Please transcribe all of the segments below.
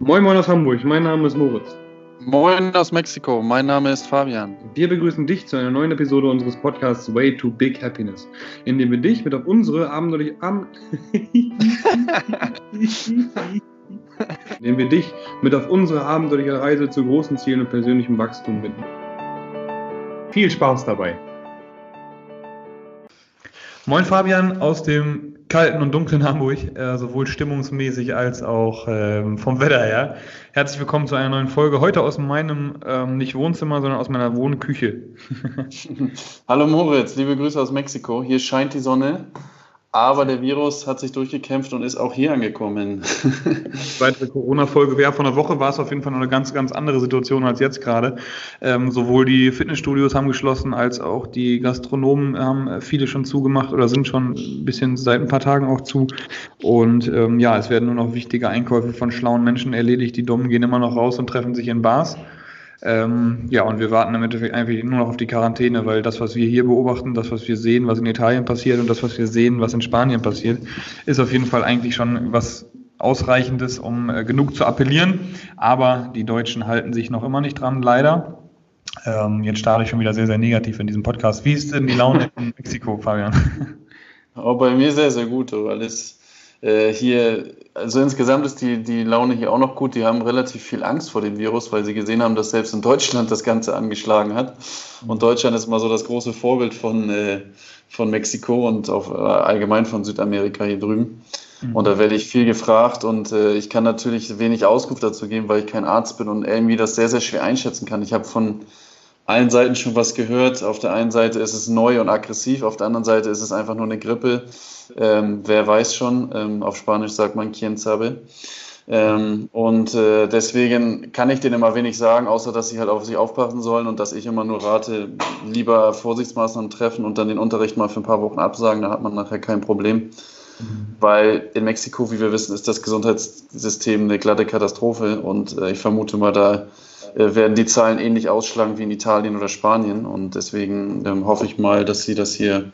Moin Moin aus Hamburg, mein Name ist Moritz. Moin aus Mexiko, mein Name ist Fabian. Wir begrüßen dich zu einer neuen Episode unseres Podcasts Way to Big Happiness, in dem wir dich mit auf unsere abenteuerliche Am indem wir dich mit auf unsere abenteuerliche Reise zu großen Zielen und persönlichem Wachstum binden. Viel Spaß dabei. Moin Fabian aus dem kalten und dunklen Hamburg, äh, sowohl stimmungsmäßig als auch ähm, vom Wetter her. Herzlich willkommen zu einer neuen Folge. Heute aus meinem, ähm, nicht Wohnzimmer, sondern aus meiner Wohnküche. Hallo Moritz, liebe Grüße aus Mexiko. Hier scheint die Sonne. Aber der Virus hat sich durchgekämpft und ist auch hier angekommen. Weitere Corona-Folge. Ja, von der Woche war es auf jeden Fall eine ganz, ganz andere Situation als jetzt gerade. Ähm, sowohl die Fitnessstudios haben geschlossen, als auch die Gastronomen haben viele schon zugemacht oder sind schon ein bisschen seit ein paar Tagen auch zu. Und ähm, ja, es werden nur noch wichtige Einkäufe von schlauen Menschen erledigt. Die Dummen gehen immer noch raus und treffen sich in Bars. Ähm, ja, und wir warten im Endeffekt einfach nur noch auf die Quarantäne, weil das, was wir hier beobachten, das, was wir sehen, was in Italien passiert und das, was wir sehen, was in Spanien passiert, ist auf jeden Fall eigentlich schon was Ausreichendes, um äh, genug zu appellieren. Aber die Deutschen halten sich noch immer nicht dran, leider. Ähm, jetzt starte ich schon wieder sehr, sehr negativ in diesem Podcast. Wie ist denn die Laune in Mexiko, Fabian? Oh, bei mir sehr, sehr gut, weil es äh, hier, also insgesamt ist die, die Laune hier auch noch gut. Die haben relativ viel Angst vor dem Virus, weil sie gesehen haben, dass selbst in Deutschland das Ganze angeschlagen hat. Und Deutschland ist mal so das große Vorbild von, äh, von Mexiko und auch äh, allgemein von Südamerika hier drüben. Mhm. Und da werde ich viel gefragt und äh, ich kann natürlich wenig Auskunft dazu geben, weil ich kein Arzt bin und irgendwie das sehr, sehr schwer einschätzen kann. Ich habe von allen Seiten schon was gehört. Auf der einen Seite ist es neu und aggressiv, auf der anderen Seite ist es einfach nur eine Grippe. Ähm, wer weiß schon, ähm, auf Spanisch sagt man quien sabe. Ähm, und äh, deswegen kann ich denen immer wenig sagen, außer dass sie halt auf sich aufpassen sollen und dass ich immer nur rate, lieber Vorsichtsmaßnahmen treffen und dann den Unterricht mal für ein paar Wochen absagen, da hat man nachher kein Problem. Mhm. Weil in Mexiko, wie wir wissen, ist das Gesundheitssystem eine glatte Katastrophe und äh, ich vermute mal, da äh, werden die Zahlen ähnlich ausschlagen wie in Italien oder Spanien. Und deswegen ähm, hoffe ich mal, dass sie das hier,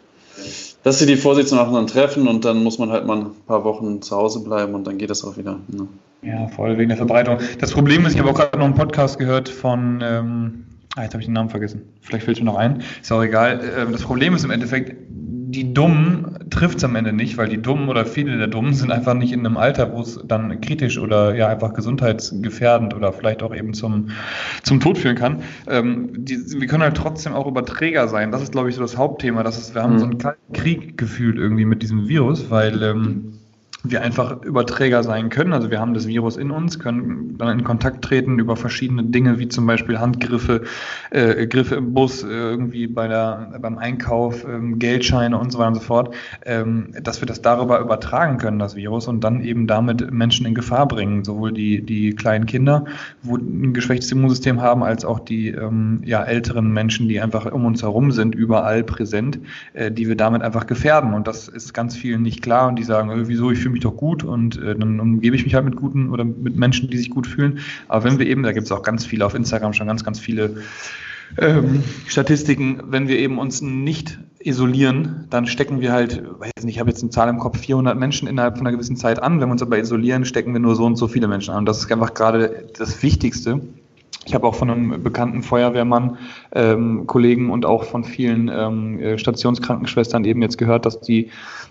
dass sie die Vorsichtsmaßnahmen treffen und dann muss man halt mal ein paar Wochen zu Hause bleiben und dann geht das auch wieder. Ne? Ja, voll wegen der Verbreitung. Das Problem ist, ich habe auch gerade noch einen Podcast gehört von, ähm, ah, jetzt habe ich den Namen vergessen. Vielleicht fällt mir noch ein. Ist auch egal. Ähm, das Problem ist im Endeffekt, die Dummen trifft es am Ende nicht, weil die Dummen oder viele der Dummen sind einfach nicht in einem Alter, wo es dann kritisch oder ja einfach gesundheitsgefährdend oder vielleicht auch eben zum, zum Tod führen kann. Ähm, die, wir können halt trotzdem auch Überträger sein. Das ist, glaube ich, so das Hauptthema. Das ist, wir haben mhm. so einen kalten Krieg gefühlt irgendwie mit diesem Virus, weil ähm, wir einfach Überträger sein können. Also wir haben das Virus in uns, können dann in Kontakt treten über verschiedene Dinge, wie zum Beispiel Handgriffe, äh, Griffe im Bus, äh, irgendwie bei der, beim Einkauf, ähm, Geldscheine und so weiter und so fort, ähm, dass wir das darüber übertragen können, das Virus, und dann eben damit Menschen in Gefahr bringen. Sowohl die, die kleinen Kinder, wo ein geschwächtes Immunsystem haben, als auch die ähm, ja, älteren Menschen, die einfach um uns herum sind, überall präsent, äh, die wir damit einfach gefährden. Und das ist ganz vielen nicht klar und die sagen, äh, wieso, ich fühle mich doch gut und äh, dann umgebe ich mich halt mit guten oder mit Menschen, die sich gut fühlen. Aber wenn wir eben, da gibt es auch ganz viele auf Instagram schon ganz, ganz viele ähm, Statistiken, wenn wir eben uns nicht isolieren, dann stecken wir halt, weiß nicht, ich habe jetzt eine Zahl im Kopf, 400 Menschen innerhalb von einer gewissen Zeit an. Wenn wir uns aber isolieren, stecken wir nur so und so viele Menschen an. Und das ist einfach gerade das Wichtigste. Ich habe auch von einem bekannten Feuerwehrmann, ähm, Kollegen und auch von vielen ähm, äh, Stationskrankenschwestern eben jetzt gehört, dass die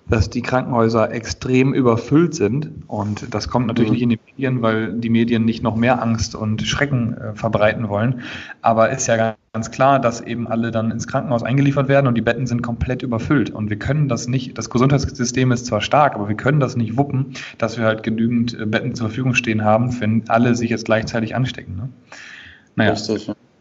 dass die Krankenhäuser extrem überfüllt sind. Und das kommt natürlich mhm. nicht in die Medien, weil die Medien nicht noch mehr Angst und Schrecken äh, verbreiten wollen. Aber ist ja ganz klar, dass eben alle dann ins Krankenhaus eingeliefert werden und die Betten sind komplett überfüllt. Und wir können das nicht, das Gesundheitssystem ist zwar stark, aber wir können das nicht wuppen, dass wir halt genügend äh, Betten zur Verfügung stehen haben, wenn alle sich jetzt gleichzeitig anstecken. Ne? Naja.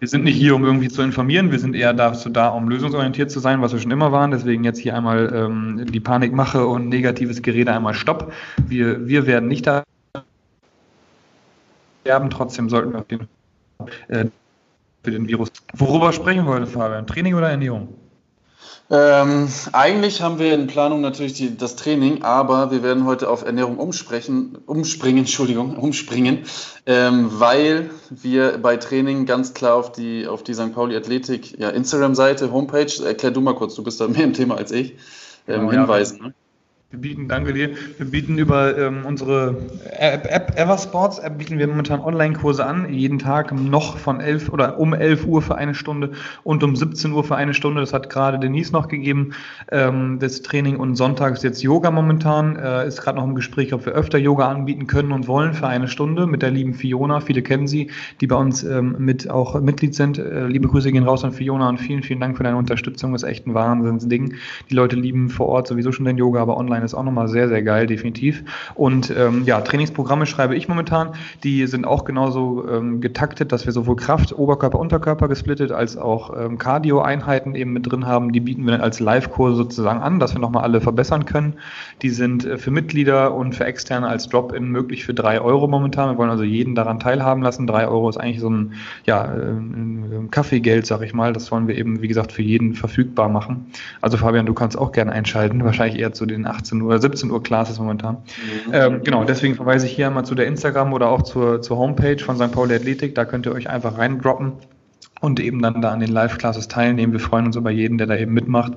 Wir sind nicht hier, um irgendwie zu informieren, wir sind eher dazu da, um lösungsorientiert zu sein, was wir schon immer waren. Deswegen jetzt hier einmal ähm, die Panikmache und negatives Gerede einmal Stopp. Wir, wir werden nicht da sterben, trotzdem sollten wir auf den, äh, für den Virus. Worüber sprechen wir heute, Fabian? Training oder Ernährung? Ähm, eigentlich haben wir in Planung natürlich die, das Training, aber wir werden heute auf Ernährung umsprechen, umspringen, Entschuldigung, umspringen, ähm, weil wir bei Training ganz klar auf die, auf die St. Pauli Athletik ja, Instagram-Seite, Homepage, erklär du mal kurz, du bist da mehr im Thema als ich, ähm, genau, hinweisen. Ja, Wir bieten, danke dir, wir bieten über ähm, unsere App, App Eversports App bieten wir momentan Online-Kurse an, jeden Tag noch von 11 oder um 11 Uhr für eine Stunde und um 17 Uhr für eine Stunde. Das hat gerade Denise noch gegeben, ähm, das Training und sonntags jetzt Yoga momentan. Äh, ist gerade noch im Gespräch, ob wir öfter Yoga anbieten können und wollen für eine Stunde mit der lieben Fiona. Viele kennen sie, die bei uns ähm, mit auch Mitglied sind. Äh, liebe Grüße gehen raus an Fiona und vielen, vielen Dank für deine Unterstützung. Das ist echt ein Wahnsinnsding. Die Leute lieben vor Ort sowieso schon den Yoga, aber online ist auch nochmal sehr, sehr geil, definitiv. Und ähm, ja, Trainingsprogramme schreibe ich momentan. Die sind auch genauso ähm, getaktet, dass wir sowohl Kraft, Oberkörper, Unterkörper gesplittet, als auch ähm, Cardio-Einheiten eben mit drin haben. Die bieten wir dann als Live-Kurse sozusagen an, dass wir nochmal alle verbessern können. Die sind äh, für Mitglieder und für Externe als Drop-In möglich für drei Euro momentan. Wir wollen also jeden daran teilhaben lassen. Drei Euro ist eigentlich so ein, ja, ein Kaffeegeld, sag ich mal. Das wollen wir eben, wie gesagt, für jeden verfügbar machen. Also Fabian, du kannst auch gerne einschalten. Wahrscheinlich eher zu den 18 Uhr, 17 Uhr Classes momentan. Mhm. Ähm, genau, deswegen verweise ich hier einmal zu der Instagram oder auch zur, zur Homepage von St. Pauli Athletik. Da könnt ihr euch einfach reindroppen und eben dann da an den Live-Classes teilnehmen. Wir freuen uns über jeden, der da eben mitmacht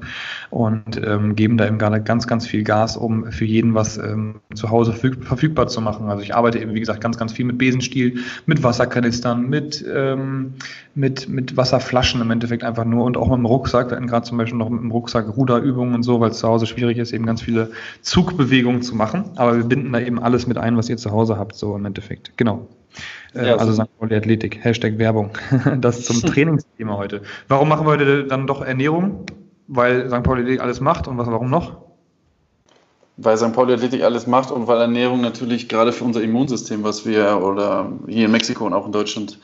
und ähm, geben da eben gerade ganz, ganz viel Gas, um für jeden was ähm, zu Hause verfügbar zu machen. Also ich arbeite eben, wie gesagt, ganz, ganz viel mit Besenstiel, mit Wasserkanistern, mit, ähm, mit, mit Wasserflaschen im Endeffekt einfach nur und auch mit dem Rucksack. Wir gerade zum Beispiel noch mit dem Rucksack Ruderübungen und so, weil es zu Hause schwierig ist, eben ganz viele Zugbewegungen zu machen. Aber wir binden da eben alles mit ein, was ihr zu Hause habt, so im Endeffekt. Genau. Äh, ja, also St. Pauli Athletik, Hashtag Werbung. Das zum Trainingsthema heute. Warum machen wir heute dann doch Ernährung? Weil St. Pauli Athletik alles macht und was, warum noch? Weil St. Pauli Athletik alles macht und weil Ernährung natürlich gerade für unser Immunsystem, was wir oder hier in Mexiko und auch in Deutschland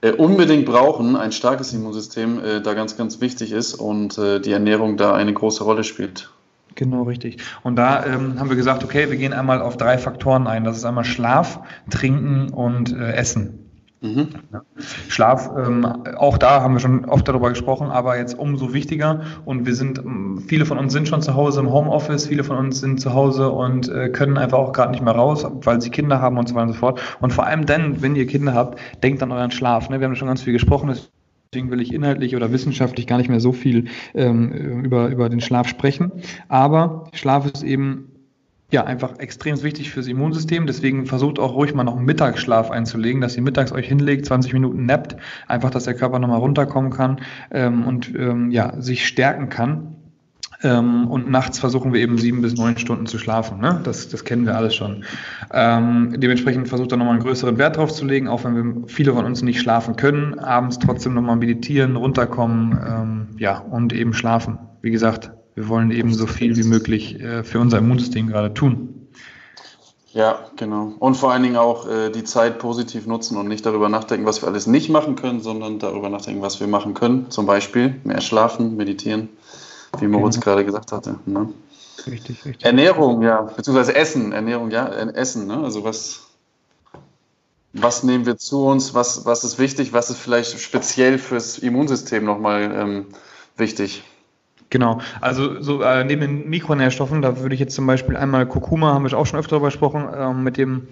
äh, unbedingt brauchen, ein starkes Immunsystem, äh, da ganz, ganz wichtig ist und äh, die Ernährung da eine große Rolle spielt. Genau, richtig. Und da ähm, haben wir gesagt, okay, wir gehen einmal auf drei Faktoren ein. Das ist einmal Schlaf, Trinken und äh, Essen. Mhm. Schlaf, ähm, auch da haben wir schon oft darüber gesprochen, aber jetzt umso wichtiger. Und wir sind, ähm, viele von uns sind schon zu Hause im Homeoffice, viele von uns sind zu Hause und äh, können einfach auch gerade nicht mehr raus, weil sie Kinder haben und so weiter und so fort. Und vor allem dann, wenn ihr Kinder habt, denkt an euren Schlaf. Ne? Wir haben schon ganz viel gesprochen. Deswegen will ich inhaltlich oder wissenschaftlich gar nicht mehr so viel ähm, über, über den Schlaf sprechen. Aber Schlaf ist eben ja, einfach extrem wichtig fürs Immunsystem. Deswegen versucht auch ruhig mal noch einen Mittagsschlaf einzulegen, dass ihr mittags euch hinlegt, 20 Minuten nappt, einfach, dass der Körper nochmal runterkommen kann ähm, und ähm, ja, sich stärken kann. Ähm, und nachts versuchen wir eben sieben bis neun Stunden zu schlafen. Ne? Das, das kennen wir alles schon. Ähm, dementsprechend versucht er nochmal einen größeren Wert drauf zu legen, auch wenn wir viele von uns nicht schlafen können, abends trotzdem nochmal meditieren, runterkommen, ähm, ja, und eben schlafen. Wie gesagt, wir wollen eben so viel wie möglich äh, für unser Immunsystem gerade tun. Ja, genau. Und vor allen Dingen auch äh, die Zeit positiv nutzen und nicht darüber nachdenken, was wir alles nicht machen können, sondern darüber nachdenken, was wir machen können. Zum Beispiel mehr schlafen, meditieren wie Moritz genau. gerade gesagt hatte. Ne? Richtig, richtig. Ernährung, ja, beziehungsweise Essen, Ernährung, ja, äh, Essen, ne? Also was, was nehmen wir zu uns, was, was ist wichtig, was ist vielleicht speziell fürs Immunsystem nochmal ähm, wichtig? Genau, also so äh, neben den Mikronährstoffen, da würde ich jetzt zum Beispiel einmal Kurkuma, haben wir auch schon öfter darüber gesprochen, äh, mit dem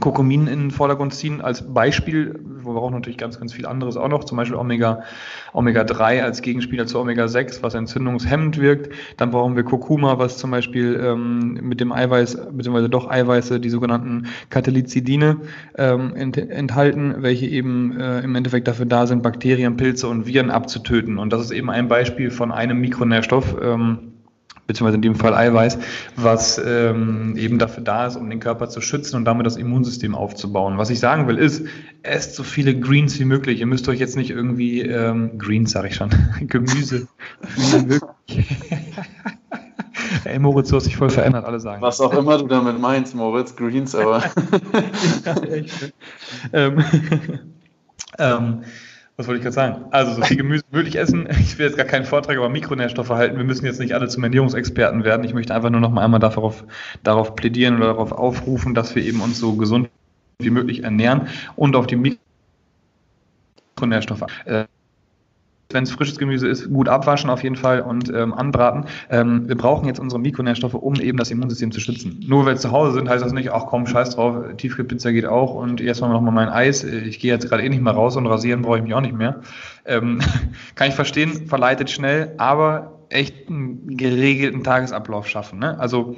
Kurkumin in den Vordergrund ziehen als Beispiel. Wir brauchen natürlich ganz, ganz viel anderes auch noch, zum Beispiel Omega, Omega 3 als Gegenspieler zu Omega 6, was entzündungshemmend wirkt. Dann brauchen wir Kurkuma, was zum Beispiel ähm, mit dem Eiweiß, beziehungsweise doch Eiweiße, die sogenannten Katalyzidine ähm, ent enthalten, welche eben äh, im Endeffekt dafür da sind, Bakterien, Pilze und Viren abzutöten. Und das ist eben ein Beispiel von einem Mikronährstoff. Ähm, beziehungsweise in dem Fall Eiweiß, was ähm, eben dafür da ist, um den Körper zu schützen und damit das Immunsystem aufzubauen. Was ich sagen will, ist, esst so viele Greens wie möglich. Ihr müsst euch jetzt nicht irgendwie, ähm, Greens sage ich schon, Gemüse wie möglich. Ey, Moritz, du hast dich voll verändert, alle sagen. Was auch immer du damit meinst, Moritz, Greens, aber. ja, echt. ähm, ähm, was wollte ich gerade sagen? Also so viel Gemüse möglich essen. Ich will jetzt gar keinen Vortrag über Mikronährstoffe halten. Wir müssen jetzt nicht alle zum Ernährungsexperten werden. Ich möchte einfach nur noch mal einmal darauf, darauf plädieren oder darauf aufrufen, dass wir eben uns so gesund wie möglich ernähren und auf die Mikronährstoffe äh, wenn es frisches Gemüse ist, gut abwaschen auf jeden Fall und ähm, anbraten. Ähm, wir brauchen jetzt unsere Mikronährstoffe, um eben das Immunsystem zu schützen. Nur weil wir zu Hause sind, heißt das nicht, ach komm, scheiß drauf, Tiefkühlpizza geht auch und jetzt machen wir noch mal mein Eis. Ich gehe jetzt gerade eh nicht mehr raus und rasieren brauche ich mich auch nicht mehr. Ähm, kann ich verstehen, verleitet schnell, aber echt einen geregelten Tagesablauf schaffen. Ne? Also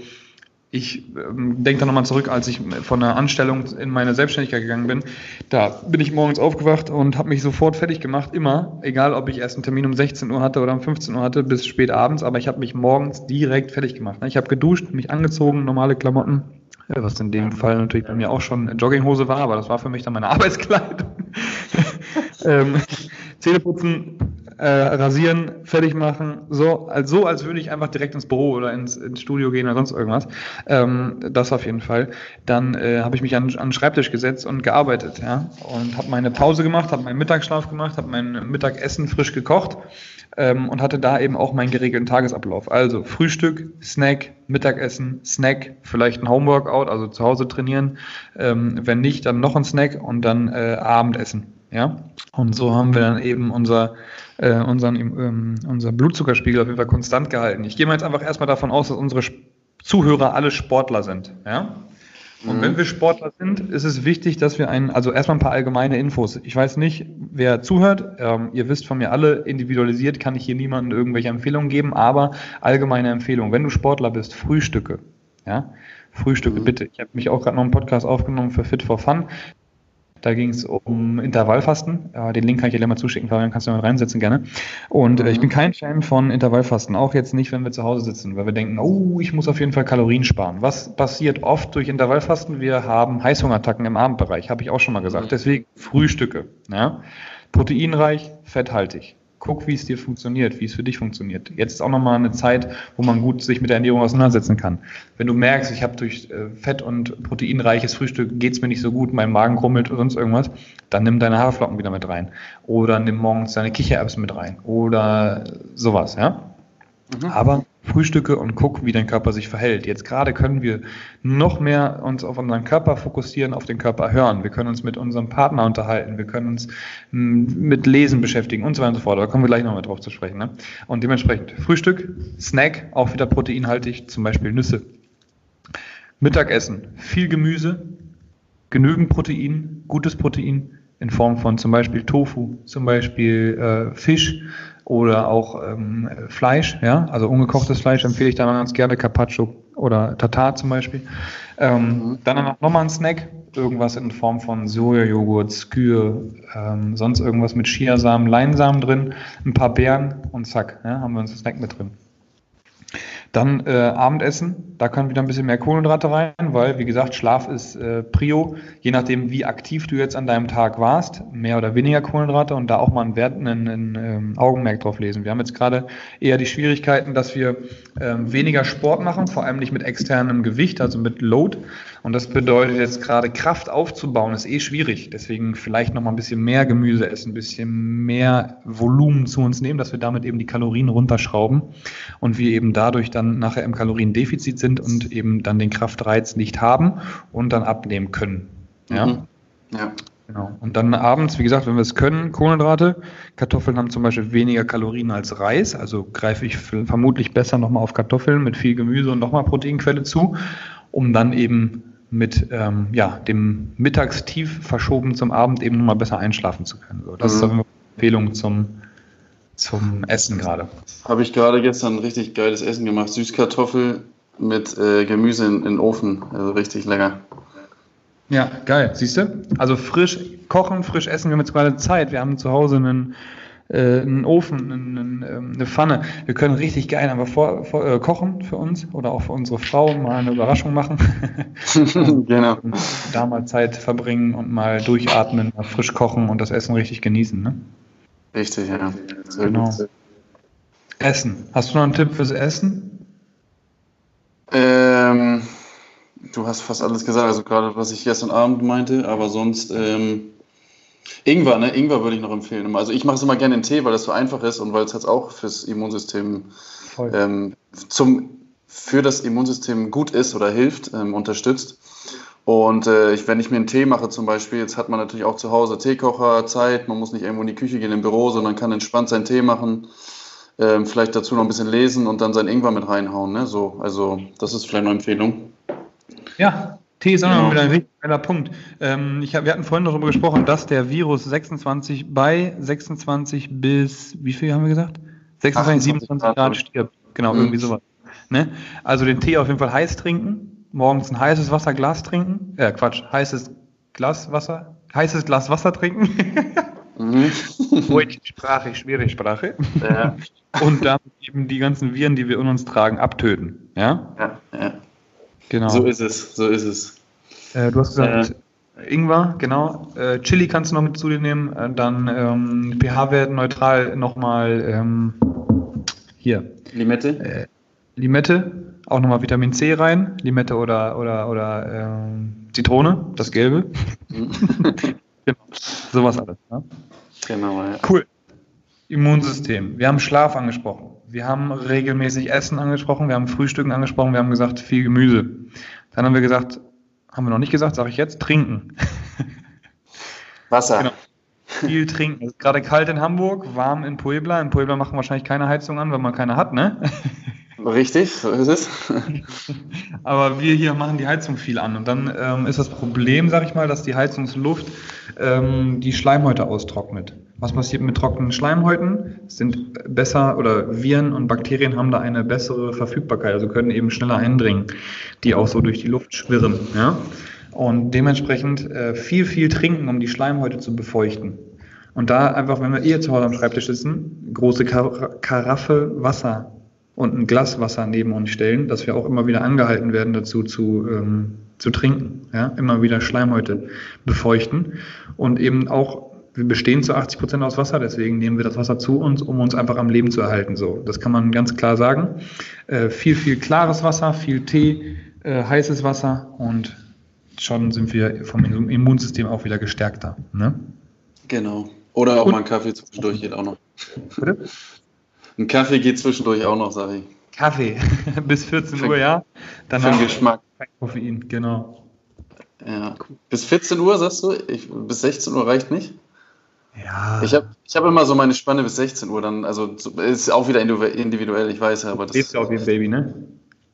Ich ähm, denke da nochmal zurück, als ich von einer Anstellung in meine Selbstständigkeit gegangen bin. Da bin ich morgens aufgewacht und habe mich sofort fertig gemacht, immer, egal ob ich erst einen Termin um 16 Uhr hatte oder um 15 Uhr hatte, bis spät abends, aber ich habe mich morgens direkt fertig gemacht. Ne? Ich habe geduscht, mich angezogen, normale Klamotten, was in dem Fall natürlich bei mir auch schon Jogginghose war, aber das war für mich dann meine Arbeitskleidung. ähm, Zähne putzen, äh, rasieren, fertig machen, so als, so, als würde ich einfach direkt ins Büro oder ins, ins Studio gehen oder sonst irgendwas. Ähm, das auf jeden Fall. Dann äh, habe ich mich an, an den Schreibtisch gesetzt und gearbeitet, ja, und habe meine Pause gemacht, habe meinen Mittagsschlaf gemacht, habe mein Mittagessen frisch gekocht ähm, und hatte da eben auch meinen geregelten Tagesablauf. Also Frühstück, Snack, Mittagessen, Snack, vielleicht ein Homeworkout, also zu Hause trainieren. Ähm, wenn nicht, dann noch ein Snack und dann äh, Abendessen. Ja, und so haben wir dann eben unser, äh, unseren, ähm, unser Blutzuckerspiegel auf jeden Fall konstant gehalten. Ich gehe mal jetzt einfach erstmal davon aus, dass unsere Zuhörer alle Sportler sind. Ja? Und mhm. wenn wir Sportler sind, ist es wichtig, dass wir einen, also erstmal ein paar allgemeine Infos. Ich weiß nicht, wer zuhört. Ähm, ihr wisst von mir alle, individualisiert kann ich hier niemandem irgendwelche Empfehlungen geben, aber allgemeine Empfehlungen. Wenn du Sportler bist, Frühstücke. Ja? Frühstücke, mhm. bitte. Ich habe mich auch gerade noch einen Podcast aufgenommen für Fit for Fun. Da ging es um Intervallfasten. Ja, den Link kann ich dir gleich mal zuschicken, Fabian, kannst du mal reinsetzen gerne. Und äh, ich bin kein Fan von Intervallfasten, auch jetzt nicht, wenn wir zu Hause sitzen, weil wir denken, oh, ich muss auf jeden Fall Kalorien sparen. Was passiert oft durch Intervallfasten? Wir haben Heißhungerattacken im Abendbereich, habe ich auch schon mal gesagt. Deswegen Frühstücke. Ja? Proteinreich, fetthaltig guck, wie es dir funktioniert, wie es für dich funktioniert. Jetzt ist auch nochmal eine Zeit, wo man gut sich mit der Ernährung auseinandersetzen kann. Wenn du merkst, ich habe durch äh, fett- und proteinreiches Frühstück geht es mir nicht so gut, mein Magen krummelt oder sonst irgendwas, dann nimm deine Haferflocken wieder mit rein. Oder nimm morgens deine Kichererbsen mit rein. Oder sowas, ja. Mhm. Aber frühstücke und guck, wie dein Körper sich verhält. Jetzt gerade können wir noch mehr uns auf unseren Körper fokussieren, auf den Körper hören. Wir können uns mit unserem Partner unterhalten, wir können uns hm, mit Lesen beschäftigen und so weiter und so fort. Da kommen wir gleich nochmal drauf zu sprechen. Ne? Und dementsprechend Frühstück, Snack, auch wieder proteinhaltig, zum Beispiel Nüsse. Mittagessen, viel Gemüse, genügend Protein, gutes Protein in Form von zum Beispiel Tofu, zum Beispiel äh, Fisch, oder auch ähm, Fleisch, ja, also ungekochtes Fleisch empfehle ich dann ganz gerne, Carpaccio oder Tatar zum Beispiel. Ähm, mhm. Dann nochmal ein Snack, irgendwas in Form von Sojajoghurt, Skür, ähm, sonst irgendwas mit Chiasamen, Leinsamen drin, ein paar Beeren und zack, ja, haben wir uns ein Snack mit drin. Dann äh, Abendessen, da können wieder ein bisschen mehr Kohlenhydrate rein, weil, wie gesagt, Schlaf ist äh, Prio. Je nachdem, wie aktiv du jetzt an deinem Tag warst, mehr oder weniger Kohlenhydrate und da auch mal einen Wert, einen, einen ähm, Augenmerk drauf lesen. Wir haben jetzt gerade eher die Schwierigkeiten, dass wir ähm, weniger Sport machen, vor allem nicht mit externem Gewicht, also mit Load. Und das bedeutet jetzt gerade Kraft aufzubauen, ist eh schwierig. Deswegen vielleicht noch mal ein bisschen mehr Gemüse essen, ein bisschen mehr Volumen zu uns nehmen, dass wir damit eben die Kalorien runterschrauben und wir eben dadurch dann nachher im Kaloriendefizit sind und eben dann den Kraftreiz nicht haben und dann abnehmen können. Ja. Mhm. ja. Genau. Und dann abends, wie gesagt, wenn wir es können, Kohlenhydrate. Kartoffeln haben zum Beispiel weniger Kalorien als Reis, also greife ich vermutlich besser nochmal auf Kartoffeln mit viel Gemüse und nochmal Proteinquelle zu, um dann eben mit ähm, ja, dem Mittagstief verschoben zum Abend eben nochmal besser einschlafen zu können. So, das mhm. ist eine Empfehlung zum, zum Essen gerade. Habe ich gerade gestern ein richtig geiles Essen gemacht. Süßkartoffel mit äh, Gemüse in, in den Ofen. Also richtig lecker. Ja, geil. Siehst du? Also frisch kochen, frisch essen. Wir haben jetzt gerade Zeit. Wir haben zu Hause einen, äh, einen Ofen, einen, ähm, eine Pfanne. Wir können richtig geil einfach vor, vor, äh, kochen für uns oder auch für unsere Frau mal eine Überraschung machen. genau. Und da mal Zeit verbringen und mal durchatmen, mal frisch kochen und das Essen richtig genießen. Ne? Richtig, ja. Genau. Essen. Hast du noch einen Tipp fürs Essen? Ähm, du hast fast alles gesagt, also gerade was ich gestern Abend meinte, aber sonst ähm, Ingwer, ne? Ingwer würde ich noch empfehlen. Also ich mache es immer gerne in Tee, weil das so einfach ist und weil es jetzt auch fürs Immunsystem ähm, zum, für das Immunsystem gut ist oder hilft, ähm, unterstützt. Und äh, ich, wenn ich mir einen Tee mache zum Beispiel, jetzt hat man natürlich auch zu Hause Teekocher, Zeit, man muss nicht irgendwo in die Küche gehen im Büro, sondern kann entspannt seinen Tee machen, ähm, vielleicht dazu noch ein bisschen lesen und dann sein Ingwer mit reinhauen. Ne? So, also das ist vielleicht eine Empfehlung. Ja, Tee ist auch noch wieder ein richtig geiler Punkt. Ähm, ich hab, wir hatten vorhin darüber gesprochen, dass der Virus 26 bei 26 bis, wie viel haben wir gesagt? 26, 27 Grad, Grad stirbt. Genau, mhm. irgendwie sowas. Ne? Also den Tee auf jeden Fall heiß trinken morgens ein heißes Wasserglas trinken. Äh, Quatsch, heißes Glas Wasser, heißes Glas Wasser trinken. mhm. Sprache, schwere Sprache. Ja. Und damit eben die ganzen Viren, die wir in uns tragen, abtöten. Ja? Ja, ja. Genau. So ist es, so ist es. Äh, du hast gesagt, äh, Ingwer, genau. Äh, Chili kannst du noch mit zu dir nehmen. Äh, dann ähm, pH-Wert neutral nochmal ähm, hier. Limette? Limette, auch nochmal Vitamin C rein. Limette oder, oder, oder ähm, Zitrone, das Gelbe. Genau. Sowas alles. Ne? Genau, ja. Cool. Immunsystem. Wir haben Schlaf angesprochen. Wir haben regelmäßig Essen angesprochen. Wir haben Frühstücken angesprochen. Wir haben gesagt, viel Gemüse. Dann haben wir gesagt, haben wir noch nicht gesagt, sage ich jetzt, trinken. Wasser. Genau. Viel trinken. Es ist gerade kalt in Hamburg, warm in Puebla. In Puebla machen wahrscheinlich keine Heizung an, wenn man keine hat, ne? Richtig, so ist es. Aber wir hier machen die Heizung viel an. Und dann ähm, ist das Problem, sag ich mal, dass die Heizungsluft ähm, die Schleimhäute austrocknet. Was passiert mit trockenen Schleimhäuten? Sind besser oder Viren und Bakterien haben da eine bessere Verfügbarkeit, also können eben schneller eindringen, die auch so durch die Luft schwirren. Ja? Und dementsprechend äh, viel, viel trinken, um die Schleimhäute zu befeuchten. Und da einfach, wenn wir eher zu Hause am Schreibtisch sitzen, große Kar Karaffe Wasser und ein Glas Wasser neben uns stellen, dass wir auch immer wieder angehalten werden dazu zu, ähm, zu trinken. Ja? Immer wieder Schleimhäute befeuchten und eben auch wir bestehen zu 80 Prozent aus Wasser, deswegen nehmen wir das Wasser zu uns, um uns einfach am Leben zu erhalten. So, das kann man ganz klar sagen. Äh, viel, viel klares Wasser, viel Tee, äh, heißes Wasser und schon sind wir vom Immunsystem auch wieder gestärkter. Ne? Genau. Oder auch und, mal ein Kaffee zwischendurch geht auch noch. Bitte? Ein Kaffee geht zwischendurch auch noch, sage ich. Kaffee bis 14 Uhr, ja. Dann Für den Geschmack. Koffein, genau. Ja. Bis 14 Uhr, sagst du? Ich, bis 16 Uhr reicht nicht? Ja. Ich habe ich hab immer so meine Spanne bis 16 Uhr, dann, also ist auch wieder individuell, ich weiß ja, aber das. Lebst du auch wie ein Baby, ne?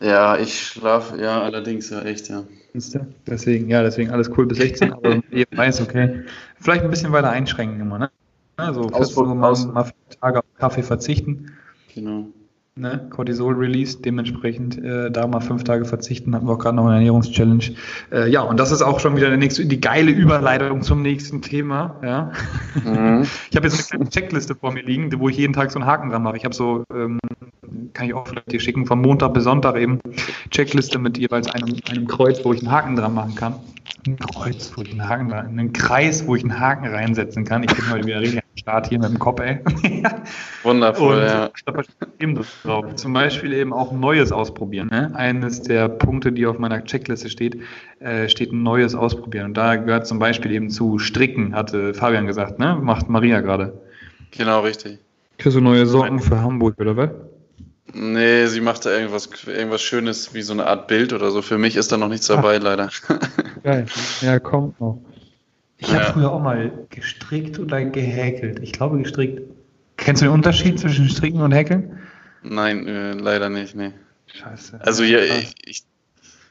Ja, ich schlafe, ja, allerdings, ja, echt, ja. Deswegen, ja, deswegen alles cool bis 16, aber ich weiß, okay. Vielleicht ein bisschen weiter einschränken immer, ne? Also, Ausdruck, mal, mal Tage auf Kaffee verzichten. Genau ne, Cortisol-Release, dementsprechend äh, da mal fünf Tage verzichten, hatten wir auch gerade noch eine Ernährungschallenge. Äh, ja, und das ist auch schon wieder der nächste, die geile Überleitung zum nächsten Thema. Ja. Mhm. Ich habe jetzt eine kleine Checkliste vor mir liegen, wo ich jeden Tag so einen Haken dran mache. Ich habe so, ähm, kann ich auch vielleicht dir schicken, von Montag bis Sonntag eben Checkliste mit jeweils einem, einem Kreuz, wo ich einen Haken dran machen kann. Ein Kreuz, wo ich einen Haken dran, einen Kreis, wo ich einen Haken reinsetzen kann. Ich bin heute wieder richtig Start hier mit dem Kopf, ey. Wundervoll, und, ja. Eben drauf. Zum Beispiel eben auch Neues ausprobieren. Ne? Eines der Punkte, die auf meiner Checkliste steht, äh, steht ein Neues ausprobieren. Und da gehört zum Beispiel eben zu Stricken, hatte Fabian gesagt, ne? Macht Maria gerade. Genau, richtig. Kriegst du neue Socken für Hamburg, oder was? Nee, sie macht da irgendwas, irgendwas Schönes, wie so eine Art Bild oder so. Für mich ist da noch nichts dabei, Ach. leider. Geil. Ja, kommt noch. Ich ja. habe früher auch mal gestrickt oder gehäkelt. Ich glaube gestrickt. Kennst du den Unterschied zwischen Stricken und Häkeln? Nein, äh, leider nicht, nee. Scheiße. Also hier, ich, ich,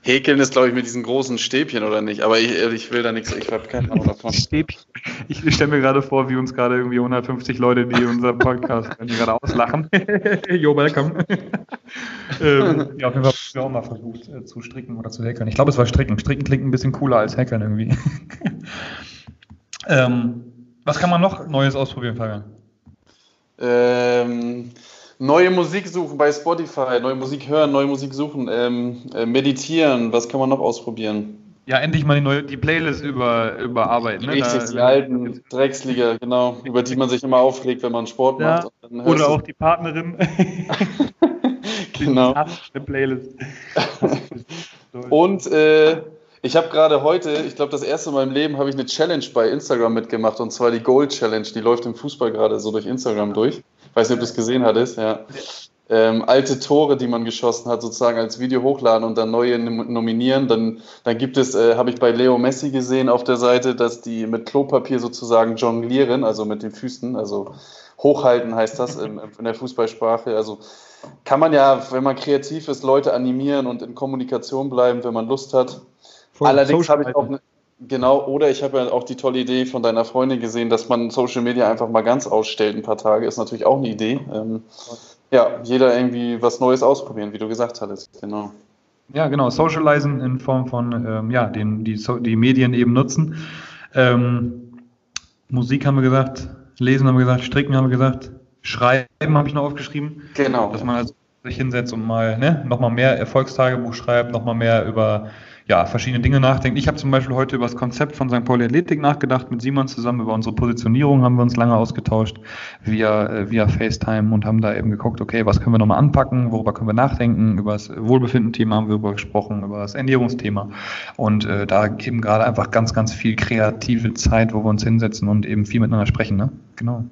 Häkeln ist, glaube ich, mit diesen großen Stäbchen oder nicht, aber ich, ich will da nichts, ich habe keine Ahnung davon. Stäbchen. Ich stelle mir gerade vor, wie uns gerade irgendwie 150 Leute, die unseren Podcast gerade auslachen. Yo, welcome. ähm, ja, auf jeden Fall habe ich auch mal versucht äh, zu stricken oder zu häkeln. Ich glaube, es war stricken. Stricken klingt ein bisschen cooler als häkeln irgendwie. ähm, was kann man noch Neues ausprobieren, Fabian? Ähm, neue Musik suchen bei Spotify, neue Musik hören, neue Musik suchen, ähm, äh, meditieren, was kann man noch ausprobieren? Ja, endlich mal die, neue, die Playlist über, überarbeiten. Ne? Richtig, da, die alten Drecksliga, genau, über die man sich immer aufregt, wenn man Sport ja, macht. Oder auch die Partnerin. genau. Eine Playlist. Und äh, ich habe gerade heute, ich glaube, das erste Mal im Leben habe ich eine Challenge bei Instagram mitgemacht und zwar die Gold Challenge. Die läuft im Fußball gerade so durch Instagram durch. Ich weiß nicht, ob du es gesehen hattest, ja. Ähm, alte Tore, die man geschossen hat, sozusagen als Video hochladen und dann neue nominieren. Dann, dann gibt es, äh, habe ich bei Leo Messi gesehen auf der Seite, dass die mit Klopapier sozusagen jonglieren, also mit den Füßen, also hochhalten heißt das in, in der Fußballsprache. Also kann man ja, wenn man kreativ ist, Leute animieren und in Kommunikation bleiben, wenn man Lust hat. Allerdings habe ich auch eine, genau, oder ich habe ja auch die tolle Idee von deiner Freundin gesehen, dass man Social Media einfach mal ganz ausstellt, ein paar Tage, ist natürlich auch eine Idee. Ähm, ja, jeder irgendwie was Neues ausprobieren, wie du gesagt hattest, genau. Ja, genau, socializen in Form von, ähm, ja, den, die, die Medien eben nutzen. Ähm, Musik haben wir gesagt, Lesen haben wir gesagt, Stricken haben wir gesagt, Schreiben habe ich noch aufgeschrieben. Genau. Dass man also sich hinsetzt und mal ne, nochmal mehr Erfolgstagebuch schreibt, nochmal mehr über ja, verschiedene Dinge nachdenkt. Ich habe zum Beispiel heute über das Konzept von St. Pauli Athletik nachgedacht, mit Simon zusammen über unsere Positionierung haben wir uns lange ausgetauscht via, äh, via FaceTime und haben da eben geguckt, okay, was können wir nochmal anpacken, worüber können wir nachdenken, über das Wohlbefinden-Thema haben wir darüber gesprochen, über das Ernährungsthema und äh, da eben gerade einfach ganz, ganz viel kreative Zeit, wo wir uns hinsetzen und eben viel miteinander sprechen. Ne? Genau.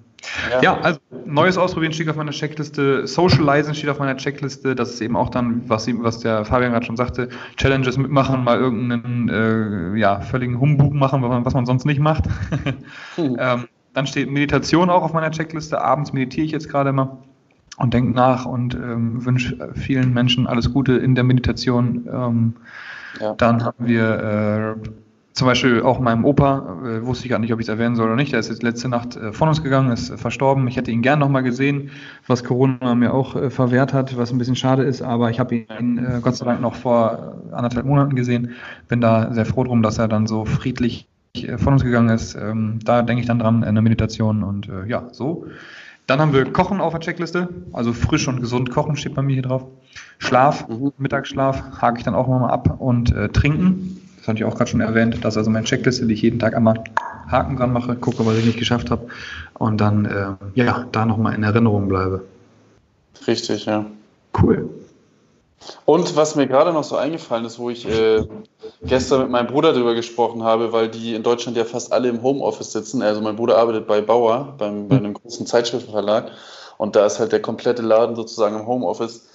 Ja. ja. also Neues ausprobieren steht auf meiner Checkliste, Socializen steht auf meiner Checkliste, das ist eben auch dann, was, was der Fabian gerade schon sagte, Challenges mitmachen, mal irgendeinen äh, ja, völligen Humbug machen, was man, was man sonst nicht macht. Hm. ähm, dann steht Meditation auch auf meiner Checkliste, abends meditiere ich jetzt gerade immer und denke nach und ähm, wünsche vielen Menschen alles Gute in der Meditation. Ähm, ja. Dann haben wir äh, zum Beispiel auch meinem Opa, äh, wusste ich gar nicht, ob ich es erwähnen soll oder nicht, der ist jetzt letzte Nacht äh, von uns gegangen, ist äh, verstorben. Ich hätte ihn gern nochmal gesehen, was Corona mir auch äh, verwehrt hat, was ein bisschen schade ist, aber ich habe ihn äh, Gott sei Dank noch vor anderthalb Monaten gesehen. Bin da sehr froh drum, dass er dann so friedlich äh, von uns gegangen ist. Ähm, da denke ich dann dran, eine Meditation und ja, so. Dann haben wir Kochen auf der Checkliste, also frisch und gesund kochen steht bei mir hier drauf. Schlaf, mhm. Mittagsschlaf hake ich dann auch nochmal ab und Trinken hatte ich auch gerade schon erwähnt. Das ist also meine Checkliste, die ich jeden Tag einmal Haken dran mache, gucke, was ich nicht geschafft habe und dann äh, ja, da nochmal in Erinnerung bleibe. Richtig, ja. Cool. Und was mir gerade noch so eingefallen ist, wo ich äh, gestern mit meinem Bruder darüber gesprochen habe, weil die in Deutschland ja fast alle im Homeoffice sitzen. Also mein Bruder arbeitet bei Bauer, beim, bei einem großen Zeitschriftenverlag. Und da ist halt der komplette Laden sozusagen im Homeoffice.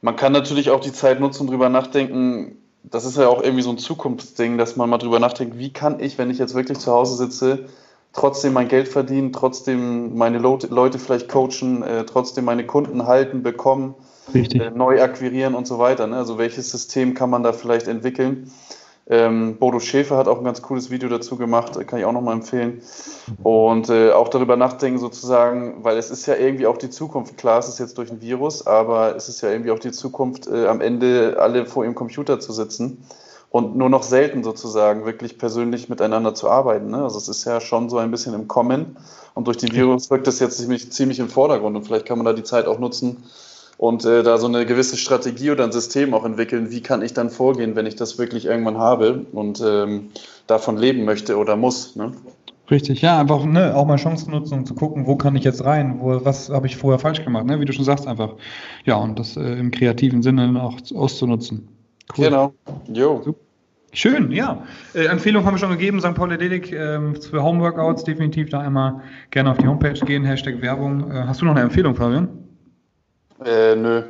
Man kann natürlich auch die Zeit nutzen und drüber nachdenken, das ist ja auch irgendwie so ein Zukunftsding, dass man mal drüber nachdenkt, wie kann ich, wenn ich jetzt wirklich zu Hause sitze, trotzdem mein Geld verdienen, trotzdem meine Leute vielleicht coachen, äh, trotzdem meine Kunden halten, bekommen, äh, neu akquirieren und so weiter. Ne? Also welches System kann man da vielleicht entwickeln? Ähm, Bodo Schäfer hat auch ein ganz cooles Video dazu gemacht, kann ich auch nochmal empfehlen. Und äh, auch darüber nachdenken sozusagen, weil es ist ja irgendwie auch die Zukunft. Klar, es ist jetzt durch ein Virus, aber es ist ja irgendwie auch die Zukunft, äh, am Ende alle vor ihrem Computer zu sitzen und nur noch selten sozusagen wirklich persönlich miteinander zu arbeiten. Ne? Also es ist ja schon so ein bisschen im Kommen und durch den Virus wirkt das jetzt ziemlich, ziemlich im Vordergrund und vielleicht kann man da die Zeit auch nutzen, und äh, da so eine gewisse Strategie oder ein System auch entwickeln, wie kann ich dann vorgehen, wenn ich das wirklich irgendwann habe und ähm, davon leben möchte oder muss. Ne? Richtig, ja, einfach ne, auch mal Chancen nutzen, um zu gucken, wo kann ich jetzt rein, wo, was habe ich vorher falsch gemacht, ne? wie du schon sagst, einfach. Ja, und das äh, im kreativen Sinne auch auszunutzen. Cool. Genau, jo. Schön, ja. Äh, Empfehlung haben wir schon gegeben, St. Paul Athletic äh, für Homeworkouts, definitiv da einmal gerne auf die Homepage gehen, Hashtag Werbung. Äh, hast du noch eine Empfehlung, Fabian? Äh, nö.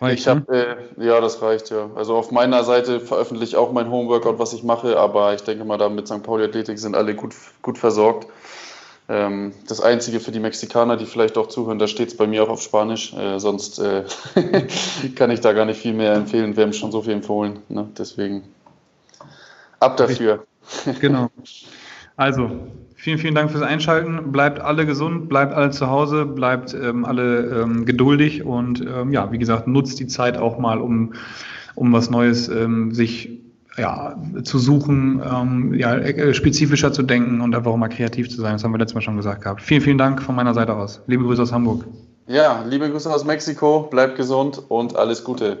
Reicht, ich habe, ne? äh, ja, das reicht ja. Also auf meiner Seite veröffentliche ich auch mein Homeworkout, was ich mache, aber ich denke mal, da mit St. Pauli Athletik sind alle gut, gut versorgt. Ähm, das Einzige für die Mexikaner, die vielleicht auch zuhören, da steht es bei mir auch auf Spanisch. Äh, sonst äh, kann ich da gar nicht viel mehr empfehlen. Wir haben schon so viel empfohlen. Ne? Deswegen ab dafür. genau. Also, Vielen, vielen Dank fürs Einschalten. Bleibt alle gesund, bleibt alle zu Hause, bleibt ähm, alle ähm, geduldig und ähm, ja, wie gesagt, nutzt die Zeit auch mal, um, um was Neues ähm, sich ja, zu suchen, ähm, ja, äh, spezifischer zu denken und einfach auch mal kreativ zu sein. Das haben wir letztes Mal schon gesagt gehabt. Vielen, vielen Dank von meiner Seite aus. Liebe Grüße aus Hamburg. Ja, liebe Grüße aus Mexiko. Bleibt gesund und alles Gute.